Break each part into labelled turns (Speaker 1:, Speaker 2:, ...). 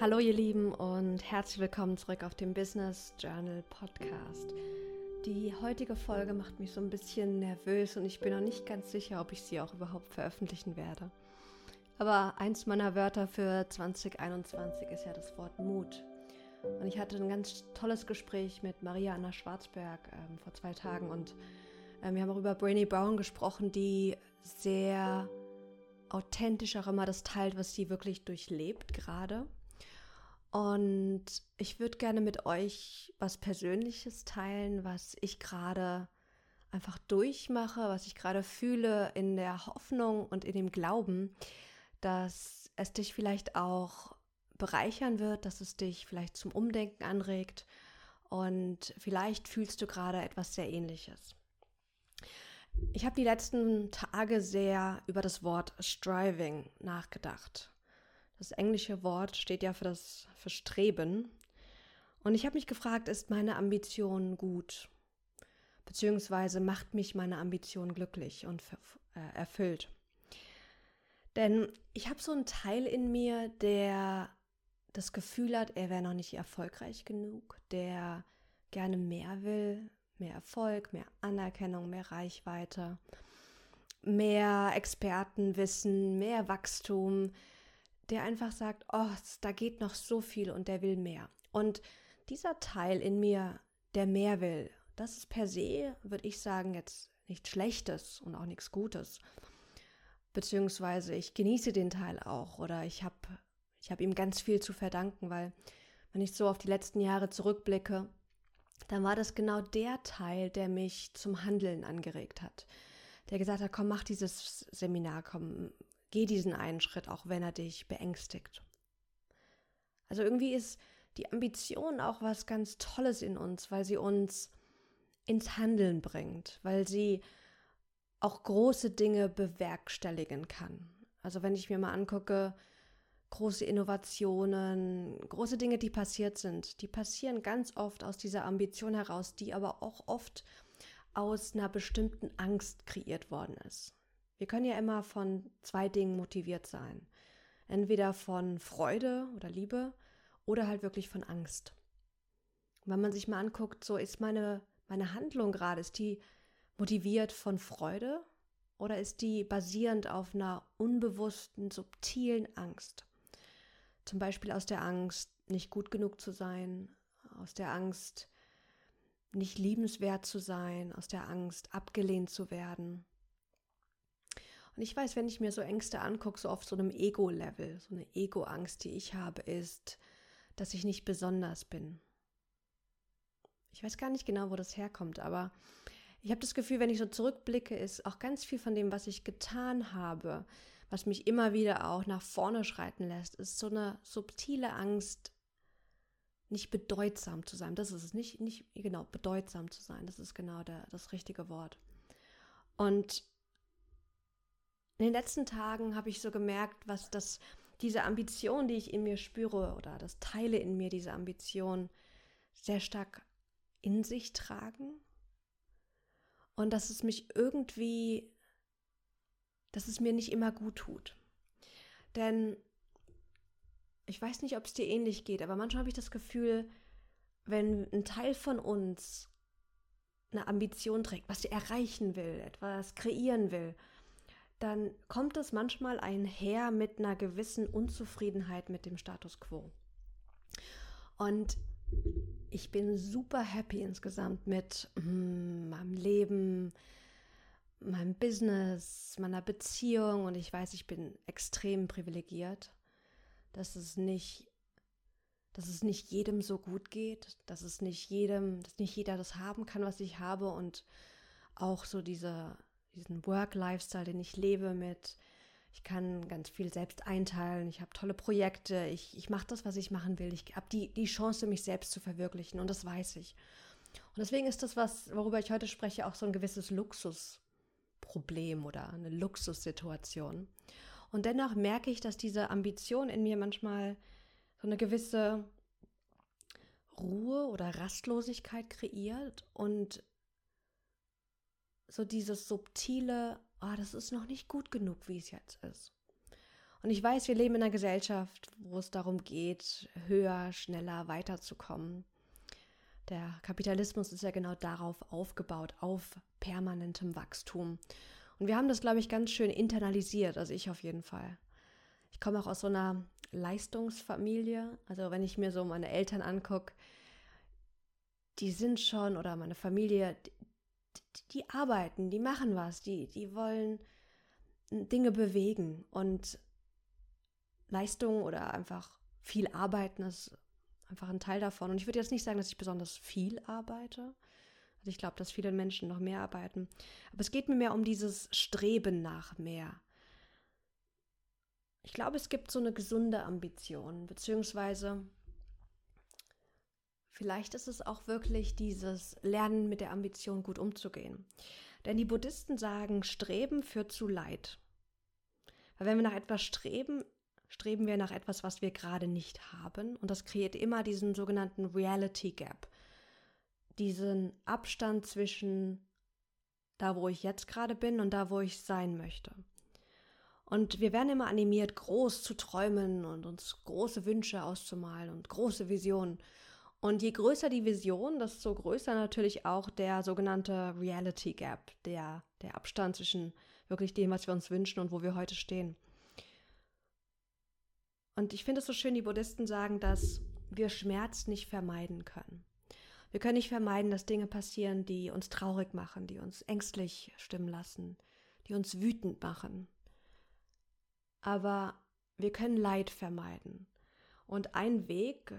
Speaker 1: Hallo ihr Lieben und herzlich willkommen zurück auf dem Business Journal Podcast. Die heutige Folge macht mich so ein bisschen nervös und ich bin noch nicht ganz sicher, ob ich sie auch überhaupt veröffentlichen werde. Aber eins meiner Wörter für 2021 ist ja das Wort Mut. Und ich hatte ein ganz tolles Gespräch mit Maria Anna Schwarzberg ähm, vor zwei Tagen und ähm, wir haben auch über Brainy Brown gesprochen, die sehr authentisch auch immer das teilt, was sie wirklich durchlebt gerade. Und ich würde gerne mit euch was Persönliches teilen, was ich gerade einfach durchmache, was ich gerade fühle in der Hoffnung und in dem Glauben, dass es dich vielleicht auch bereichern wird, dass es dich vielleicht zum Umdenken anregt und vielleicht fühlst du gerade etwas sehr ähnliches. Ich habe die letzten Tage sehr über das Wort striving nachgedacht. Das englische Wort steht ja für das für Streben. Und ich habe mich gefragt, ist meine Ambition gut? Beziehungsweise macht mich meine Ambition glücklich und äh, erfüllt? Denn ich habe so einen Teil in mir, der das Gefühl hat, er wäre noch nicht erfolgreich genug, der gerne mehr will, mehr Erfolg, mehr Anerkennung, mehr Reichweite, mehr Expertenwissen, mehr Wachstum, der einfach sagt, oh, da geht noch so viel und der will mehr. Und dieser Teil in mir, der mehr will, das ist per se, würde ich sagen, jetzt nichts Schlechtes und auch nichts Gutes. Beziehungsweise ich genieße den Teil auch oder ich habe ich hab ihm ganz viel zu verdanken, weil wenn ich so auf die letzten Jahre zurückblicke, dann war das genau der Teil, der mich zum Handeln angeregt hat. Der gesagt hat, komm, mach dieses Seminar, komm, Geh diesen einen Schritt, auch wenn er dich beängstigt. Also irgendwie ist die Ambition auch was ganz Tolles in uns, weil sie uns ins Handeln bringt, weil sie auch große Dinge bewerkstelligen kann. Also wenn ich mir mal angucke, große Innovationen, große Dinge, die passiert sind, die passieren ganz oft aus dieser Ambition heraus, die aber auch oft aus einer bestimmten Angst kreiert worden ist. Wir können ja immer von zwei Dingen motiviert sein. Entweder von Freude oder Liebe oder halt wirklich von Angst. wenn man sich mal anguckt, so ist meine, meine Handlung gerade, ist die motiviert von Freude oder ist die basierend auf einer unbewussten, subtilen Angst? Zum Beispiel aus der Angst, nicht gut genug zu sein, aus der Angst, nicht liebenswert zu sein, aus der Angst, abgelehnt zu werden. Und ich weiß, wenn ich mir so Ängste angucke, so auf so einem Ego-Level, so eine Ego-Angst, die ich habe, ist, dass ich nicht besonders bin. Ich weiß gar nicht genau, wo das herkommt, aber ich habe das Gefühl, wenn ich so zurückblicke, ist auch ganz viel von dem, was ich getan habe, was mich immer wieder auch nach vorne schreiten lässt, ist so eine subtile Angst, nicht bedeutsam zu sein. Das ist es, nicht, nicht genau, bedeutsam zu sein. Das ist genau der, das richtige Wort. Und in den letzten Tagen habe ich so gemerkt, was das, diese Ambition, die ich in mir spüre, oder das Teile in mir, diese Ambition, sehr stark in sich tragen. Und dass es mich irgendwie, dass es mir nicht immer gut tut. Denn ich weiß nicht, ob es dir ähnlich geht, aber manchmal habe ich das Gefühl, wenn ein Teil von uns eine Ambition trägt, was er erreichen will, etwas kreieren will, dann kommt es manchmal einher mit einer gewissen Unzufriedenheit mit dem Status quo. Und ich bin super happy insgesamt mit mm, meinem Leben, meinem Business, meiner Beziehung und ich weiß, ich bin extrem privilegiert, dass es nicht dass es nicht jedem so gut geht, dass es nicht jedem, dass nicht jeder das haben kann, was ich habe und auch so diese diesen Work-Lifestyle, den ich lebe mit, ich kann ganz viel selbst einteilen, ich habe tolle Projekte, ich, ich mache das, was ich machen will, ich habe die, die Chance, mich selbst zu verwirklichen und das weiß ich. Und deswegen ist das, was, worüber ich heute spreche, auch so ein gewisses Luxusproblem oder eine Luxussituation. Und dennoch merke ich, dass diese Ambition in mir manchmal so eine gewisse Ruhe oder Rastlosigkeit kreiert und so dieses subtile, oh, das ist noch nicht gut genug, wie es jetzt ist. Und ich weiß, wir leben in einer Gesellschaft, wo es darum geht, höher, schneller weiterzukommen. Der Kapitalismus ist ja genau darauf aufgebaut, auf permanentem Wachstum. Und wir haben das, glaube ich, ganz schön internalisiert, also ich auf jeden Fall. Ich komme auch aus so einer Leistungsfamilie. Also wenn ich mir so meine Eltern angucke, die sind schon, oder meine Familie, die, arbeiten, die machen was, die, die wollen Dinge bewegen. Und Leistung oder einfach viel arbeiten ist einfach ein Teil davon. Und ich würde jetzt nicht sagen, dass ich besonders viel arbeite. Also ich glaube, dass viele Menschen noch mehr arbeiten. Aber es geht mir mehr um dieses Streben nach mehr. Ich glaube, es gibt so eine gesunde Ambition, beziehungsweise vielleicht ist es auch wirklich dieses Lernen mit der Ambition gut umzugehen. Denn die Buddhisten sagen, Streben führt zu Leid. Weil wenn wir nach etwas streben, streben wir nach etwas, was wir gerade nicht haben. Und das kreiert immer diesen sogenannten Reality Gap. Diesen Abstand zwischen da, wo ich jetzt gerade bin und da, wo ich sein möchte. Und wir werden immer animiert, groß zu träumen und uns große Wünsche auszumalen und große Visionen. Und je größer die Vision, desto größer natürlich auch der sogenannte Reality Gap, der, der Abstand zwischen wirklich dem, was wir uns wünschen und wo wir heute stehen. Und ich finde es so schön, die Buddhisten sagen, dass wir Schmerz nicht vermeiden können. Wir können nicht vermeiden, dass Dinge passieren, die uns traurig machen, die uns ängstlich stimmen lassen, die uns wütend machen. Aber wir können Leid vermeiden. Und ein Weg,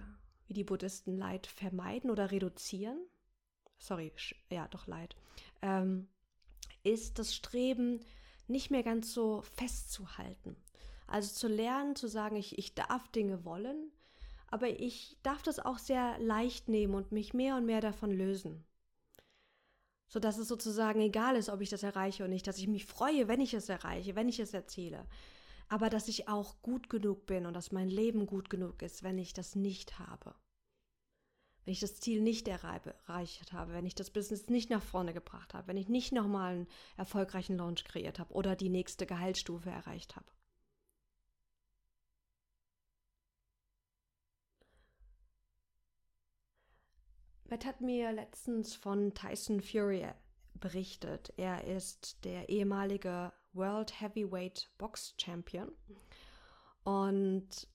Speaker 1: wie die Buddhisten Leid vermeiden oder reduzieren, sorry, ja, doch Leid, ähm, ist das Streben, nicht mehr ganz so festzuhalten. Also zu lernen, zu sagen, ich, ich darf Dinge wollen, aber ich darf das auch sehr leicht nehmen und mich mehr und mehr davon lösen. Sodass es sozusagen egal ist, ob ich das erreiche oder nicht, dass ich mich freue, wenn ich es erreiche, wenn ich es erzähle. Aber dass ich auch gut genug bin und dass mein Leben gut genug ist, wenn ich das nicht habe. Wenn ich das Ziel nicht erreicht habe, wenn ich das Business nicht nach vorne gebracht habe, wenn ich nicht nochmal einen erfolgreichen Launch kreiert habe oder die nächste Gehaltsstufe erreicht habe. Matt hat mir letztens von Tyson Fury berichtet. Er ist der ehemalige World Heavyweight Box Champion. Und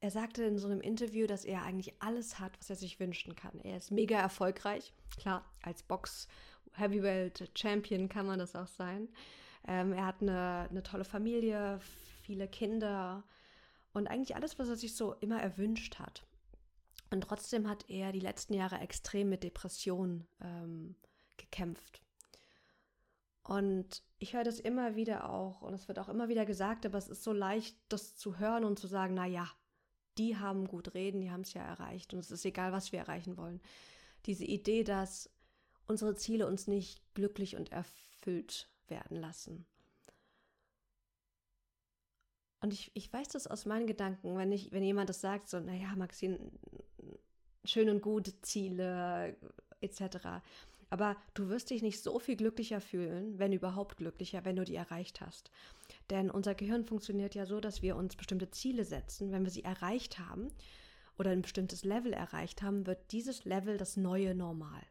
Speaker 1: er sagte in so einem Interview, dass er eigentlich alles hat, was er sich wünschen kann. Er ist mega erfolgreich. Klar, als Box Heavyweight Champion kann man das auch sein. Ähm, er hat eine, eine tolle Familie, viele Kinder und eigentlich alles, was er sich so immer erwünscht hat. Und trotzdem hat er die letzten Jahre extrem mit Depressionen ähm, gekämpft. Und ich höre das immer wieder auch und es wird auch immer wieder gesagt, aber es ist so leicht, das zu hören und zu sagen, na ja, die haben gut reden, die haben es ja erreicht und es ist egal, was wir erreichen wollen. Diese Idee, dass unsere Ziele uns nicht glücklich und erfüllt werden lassen. Und ich, ich weiß das aus meinen Gedanken, wenn ich, wenn jemand das sagt, so, naja, Maxine, schön und gut, Ziele etc. Aber du wirst dich nicht so viel glücklicher fühlen, wenn überhaupt glücklicher, wenn du die erreicht hast. Denn unser Gehirn funktioniert ja so, dass wir uns bestimmte Ziele setzen. Wenn wir sie erreicht haben oder ein bestimmtes Level erreicht haben, wird dieses Level das neue Normal.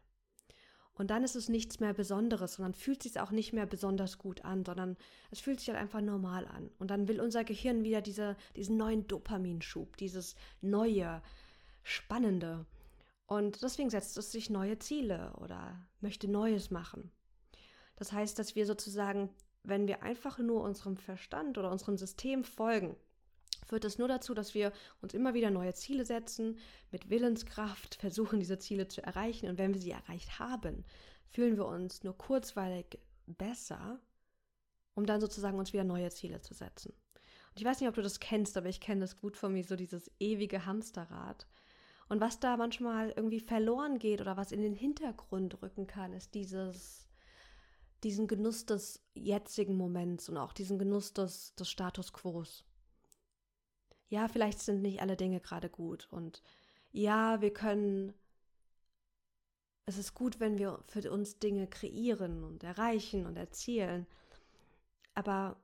Speaker 1: Und dann ist es nichts mehr Besonderes dann fühlt es sich auch nicht mehr besonders gut an, sondern es fühlt sich halt einfach normal an. Und dann will unser Gehirn wieder diese, diesen neuen Dopaminschub, dieses neue, Spannende. Und deswegen setzt es sich neue Ziele oder möchte Neues machen. Das heißt, dass wir sozusagen, wenn wir einfach nur unserem Verstand oder unserem System folgen, führt es nur dazu, dass wir uns immer wieder neue Ziele setzen, mit Willenskraft versuchen, diese Ziele zu erreichen. Und wenn wir sie erreicht haben, fühlen wir uns nur kurzweilig besser, um dann sozusagen uns wieder neue Ziele zu setzen. Und ich weiß nicht, ob du das kennst, aber ich kenne das gut von mir, so dieses ewige Hamsterrad. Und was da manchmal irgendwie verloren geht oder was in den Hintergrund rücken kann, ist dieses, diesen Genuss des jetzigen Moments und auch diesen Genuss des, des Status quo. Ja, vielleicht sind nicht alle Dinge gerade gut. Und ja, wir können, es ist gut, wenn wir für uns Dinge kreieren und erreichen und erzielen, aber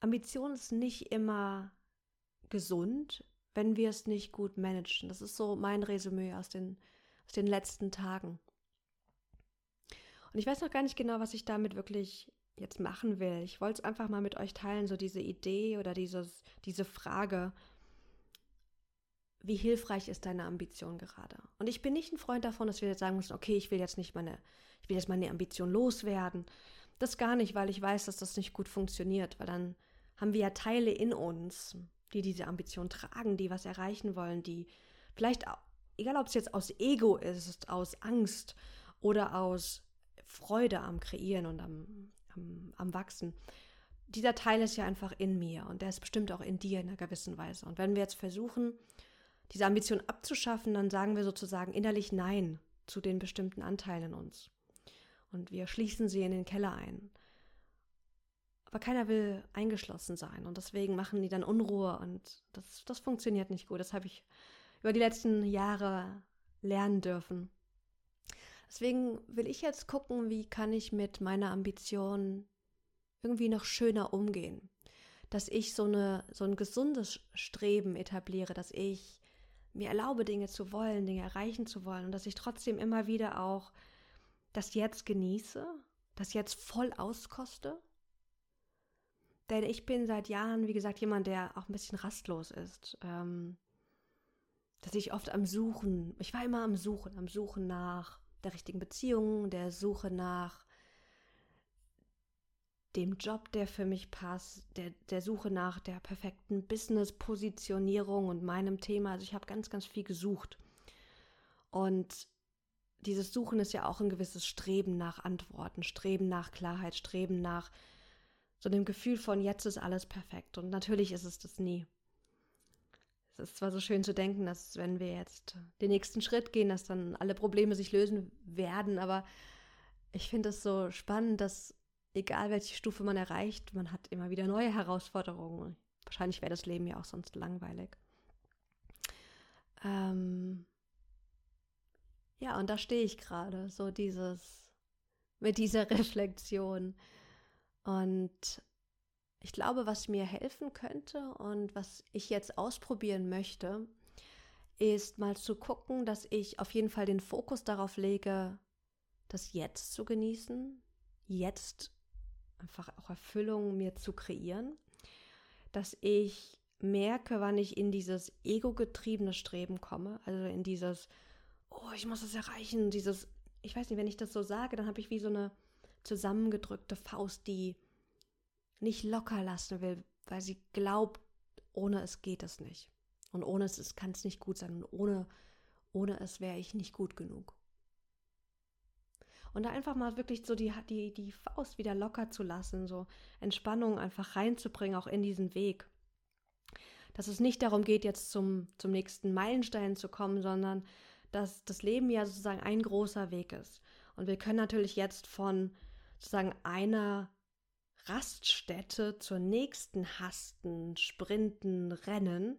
Speaker 1: Ambition ist nicht immer gesund, wenn wir es nicht gut managen. Das ist so mein Resümee aus den, aus den letzten Tagen. Und ich weiß noch gar nicht genau, was ich damit wirklich jetzt machen will. Ich wollte es einfach mal mit euch teilen, so diese Idee oder dieses, diese Frage, wie hilfreich ist deine Ambition gerade? Und ich bin nicht ein Freund davon, dass wir jetzt sagen müssen, okay, ich will jetzt nicht meine, ich will jetzt meine Ambition loswerden. Das gar nicht, weil ich weiß, dass das nicht gut funktioniert, weil dann haben wir ja Teile in uns, die diese Ambition tragen, die was erreichen wollen, die vielleicht, egal ob es jetzt aus Ego ist, aus Angst oder aus Freude am Kreieren und am, am, am Wachsen, dieser Teil ist ja einfach in mir und der ist bestimmt auch in dir in einer gewissen Weise. Und wenn wir jetzt versuchen, diese Ambition abzuschaffen, dann sagen wir sozusagen innerlich Nein zu den bestimmten Anteilen in uns. Und wir schließen sie in den Keller ein. Aber keiner will eingeschlossen sein und deswegen machen die dann Unruhe und das, das funktioniert nicht gut. Das habe ich über die letzten Jahre lernen dürfen. Deswegen will ich jetzt gucken, wie kann ich mit meiner Ambition irgendwie noch schöner umgehen. Dass ich so, eine, so ein gesundes Streben etabliere, dass ich mir erlaube, Dinge zu wollen, Dinge erreichen zu wollen und dass ich trotzdem immer wieder auch das Jetzt genieße, das Jetzt voll auskoste. Denn ich bin seit Jahren, wie gesagt, jemand, der auch ein bisschen rastlos ist. Ähm, dass ich oft am Suchen, ich war immer am Suchen, am Suchen nach der richtigen Beziehung, der Suche nach dem Job, der für mich passt, der, der Suche nach der perfekten Business-Positionierung und meinem Thema. Also ich habe ganz, ganz viel gesucht. Und dieses Suchen ist ja auch ein gewisses Streben nach Antworten, Streben nach Klarheit, Streben nach so dem Gefühl von jetzt ist alles perfekt. Und natürlich ist es das nie. Es ist zwar so schön zu denken, dass wenn wir jetzt den nächsten Schritt gehen, dass dann alle Probleme sich lösen werden, aber ich finde es so spannend, dass egal welche Stufe man erreicht, man hat immer wieder neue Herausforderungen. Wahrscheinlich wäre das Leben ja auch sonst langweilig. Ähm ja, und da stehe ich gerade, so dieses, mit dieser Reflexion. Und ich glaube, was mir helfen könnte und was ich jetzt ausprobieren möchte, ist mal zu gucken, dass ich auf jeden Fall den Fokus darauf lege, das Jetzt zu genießen, jetzt einfach auch Erfüllung mir zu kreieren, dass ich merke, wann ich in dieses ego-getriebene Streben komme, also in dieses, oh, ich muss das erreichen, dieses, ich weiß nicht, wenn ich das so sage, dann habe ich wie so eine zusammengedrückte Faust, die nicht locker lassen will, weil sie glaubt, ohne es geht es nicht. Und ohne es kann es nicht gut sein. Und ohne, ohne es wäre ich nicht gut genug. Und da einfach mal wirklich so die, die, die Faust wieder locker zu lassen, so Entspannung einfach reinzubringen, auch in diesen Weg. Dass es nicht darum geht, jetzt zum, zum nächsten Meilenstein zu kommen, sondern dass das Leben ja sozusagen ein großer Weg ist. Und wir können natürlich jetzt von sozusagen einer Raststätte zur nächsten hasten, sprinten, rennen.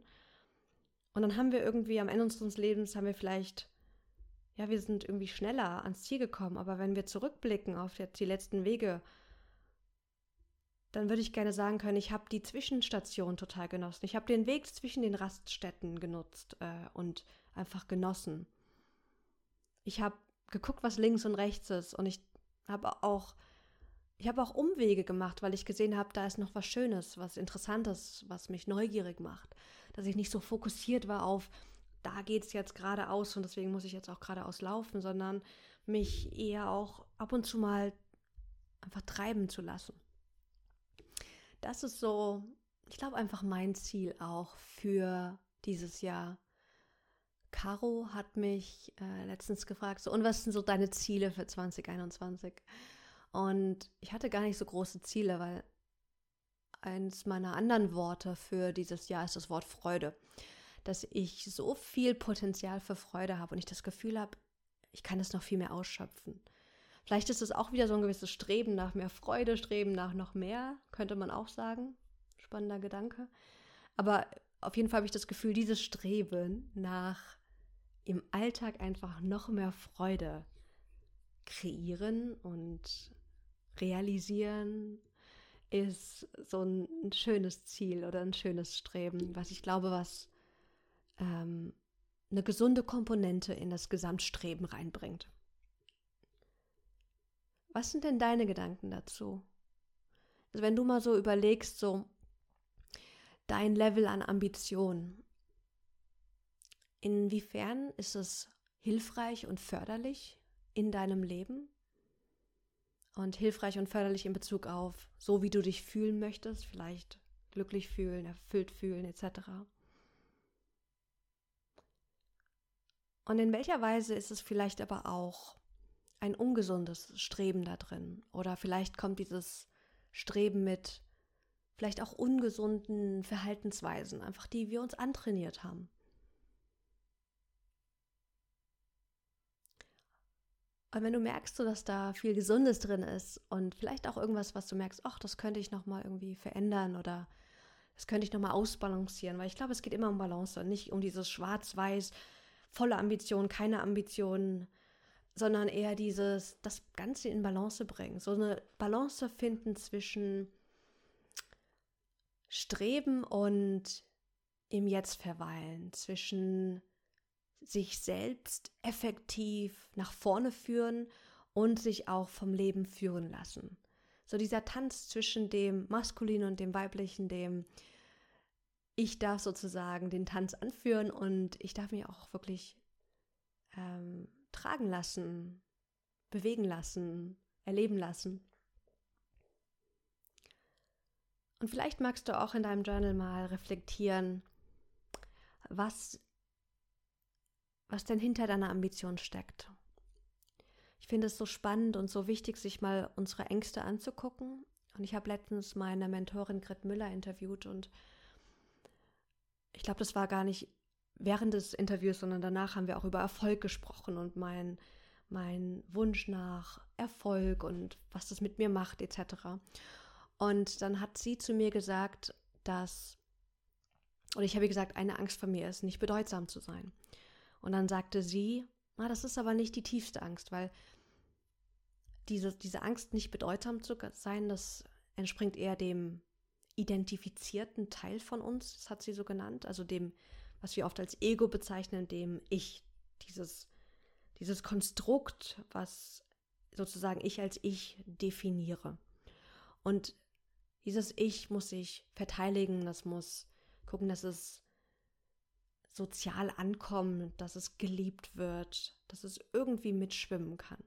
Speaker 1: Und dann haben wir irgendwie am Ende unseres Lebens haben wir vielleicht ja, wir sind irgendwie schneller ans Ziel gekommen, aber wenn wir zurückblicken auf jetzt die letzten Wege, dann würde ich gerne sagen können, ich habe die Zwischenstation total genossen. Ich habe den Weg zwischen den Raststätten genutzt äh, und einfach genossen. Ich habe geguckt, was links und rechts ist und ich habe auch ich habe auch Umwege gemacht, weil ich gesehen habe, da ist noch was Schönes, was Interessantes, was mich neugierig macht. Dass ich nicht so fokussiert war auf, da geht es jetzt geradeaus und deswegen muss ich jetzt auch geradeaus laufen, sondern mich eher auch ab und zu mal einfach treiben zu lassen. Das ist so, ich glaube, einfach mein Ziel auch für dieses Jahr. Caro hat mich äh, letztens gefragt, so, und was sind so deine Ziele für 2021? Und ich hatte gar nicht so große Ziele, weil eins meiner anderen Worte für dieses Jahr ist das Wort Freude dass ich so viel Potenzial für Freude habe und ich das Gefühl habe, ich kann es noch viel mehr ausschöpfen. Vielleicht ist es auch wieder so ein gewisses Streben nach mehr Freude, Streben nach noch mehr, könnte man auch sagen. Spannender Gedanke. Aber auf jeden Fall habe ich das Gefühl, dieses Streben nach im Alltag einfach noch mehr Freude kreieren und realisieren ist so ein, ein, schönes Ziel oder ein schönes Streben, was ich glaube, was ähm, eine gesunde Komponente in das Gesamtstreben reinbringt. Was sind denn deine Gedanken dazu? Also wenn du mal so überlegst, so dein Level an Ambition, inwiefern ist es hilfreich und förderlich in deinem Leben? Und hilfreich und förderlich in Bezug auf, so wie du dich fühlen möchtest, vielleicht glücklich fühlen, erfüllt fühlen, etc. Und in welcher Weise ist es vielleicht aber auch ein ungesundes Streben da drin? Oder vielleicht kommt dieses Streben mit vielleicht auch ungesunden Verhaltensweisen, einfach die wir uns antrainiert haben. Und wenn du merkst, so, dass da viel Gesundes drin ist und vielleicht auch irgendwas, was du merkst, ach, das könnte ich nochmal irgendwie verändern oder das könnte ich nochmal ausbalancieren, weil ich glaube, es geht immer um Balance und nicht um dieses Schwarz-Weiß, volle Ambition, keine Ambitionen, sondern eher dieses, das Ganze in Balance bringen. So eine Balance finden zwischen Streben und im Jetzt verweilen, zwischen sich selbst effektiv nach vorne führen und sich auch vom Leben führen lassen. So dieser Tanz zwischen dem Maskulinen und dem Weiblichen, dem ich darf sozusagen den Tanz anführen und ich darf mich auch wirklich ähm, tragen lassen, bewegen lassen, erleben lassen. Und vielleicht magst du auch in deinem Journal mal reflektieren, was was denn hinter deiner Ambition steckt. Ich finde es so spannend und so wichtig, sich mal unsere Ängste anzugucken. Und ich habe letztens meine Mentorin Grit Müller interviewt und ich glaube, das war gar nicht während des Interviews, sondern danach haben wir auch über Erfolg gesprochen und mein, mein Wunsch nach Erfolg und was das mit mir macht, etc. Und dann hat sie zu mir gesagt, dass, oder ich habe gesagt, eine Angst von mir ist, nicht bedeutsam zu sein. Und dann sagte sie, ah, das ist aber nicht die tiefste Angst, weil diese, diese Angst, nicht bedeutsam zu sein, das entspringt eher dem identifizierten Teil von uns, das hat sie so genannt, also dem, was wir oft als Ego bezeichnen, dem Ich, dieses, dieses Konstrukt, was sozusagen ich als Ich definiere. Und dieses Ich muss sich verteidigen, das muss gucken, dass es sozial ankommen, dass es geliebt wird, dass es irgendwie mitschwimmen kann.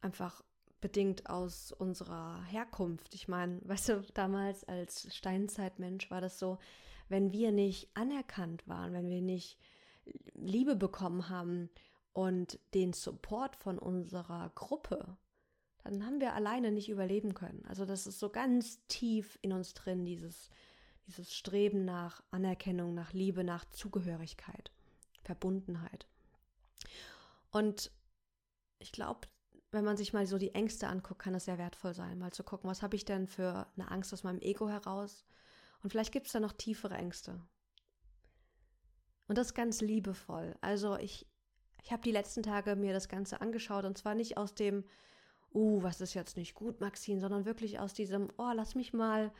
Speaker 1: Einfach bedingt aus unserer Herkunft. Ich meine, weißt du, damals als Steinzeitmensch war das so, wenn wir nicht anerkannt waren, wenn wir nicht Liebe bekommen haben und den Support von unserer Gruppe, dann haben wir alleine nicht überleben können. Also das ist so ganz tief in uns drin, dieses dieses Streben nach Anerkennung, nach Liebe, nach Zugehörigkeit, Verbundenheit. Und ich glaube, wenn man sich mal so die Ängste anguckt, kann es sehr wertvoll sein, mal zu gucken, was habe ich denn für eine Angst aus meinem Ego heraus? Und vielleicht gibt es da noch tiefere Ängste. Und das ganz liebevoll. Also ich, ich habe die letzten Tage mir das Ganze angeschaut und zwar nicht aus dem, uh, was ist jetzt nicht gut, Maxine, sondern wirklich aus diesem, oh, lass mich mal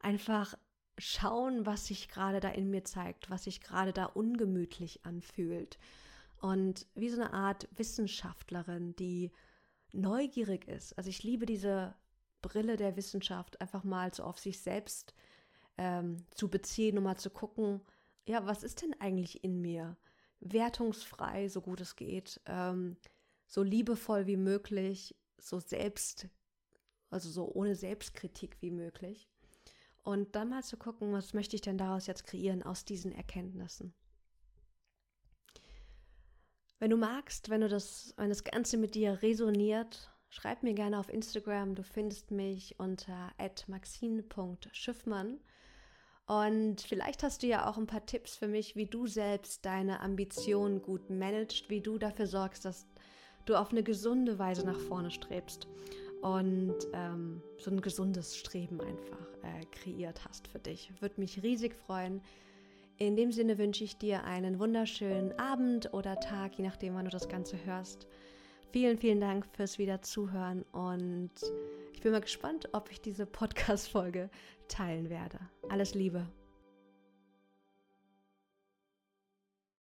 Speaker 1: einfach schauen, was sich gerade da in mir zeigt, was sich gerade da ungemütlich anfühlt. Und wie so eine Art Wissenschaftlerin, die neugierig ist. Also ich liebe diese Brille der Wissenschaft, einfach mal so auf sich selbst ähm, zu beziehen, um mal zu gucken, ja, was ist denn eigentlich in mir? Wertungsfrei, so gut es geht, ähm, so liebevoll wie möglich, so selbst, also so ohne Selbstkritik wie möglich. Und dann mal zu gucken, was möchte ich denn daraus jetzt kreieren aus diesen Erkenntnissen. Wenn du magst, wenn du das, wenn das Ganze mit dir resoniert, schreib mir gerne auf Instagram. Du findest mich unter maxine.schiffmann. Und vielleicht hast du ja auch ein paar Tipps für mich, wie du selbst deine Ambitionen gut managst, wie du dafür sorgst, dass du auf eine gesunde Weise nach vorne strebst und ähm, so ein gesundes Streben einfach äh, kreiert hast für dich. Würde mich riesig freuen. In dem Sinne wünsche ich dir einen wunderschönen Abend oder Tag, je nachdem, wann du das Ganze hörst. vielen, vielen Dank fürs wieder zuhören und ich bin mal gespannt, ob ich diese Podcast-Folge teilen werde. Alles Liebe.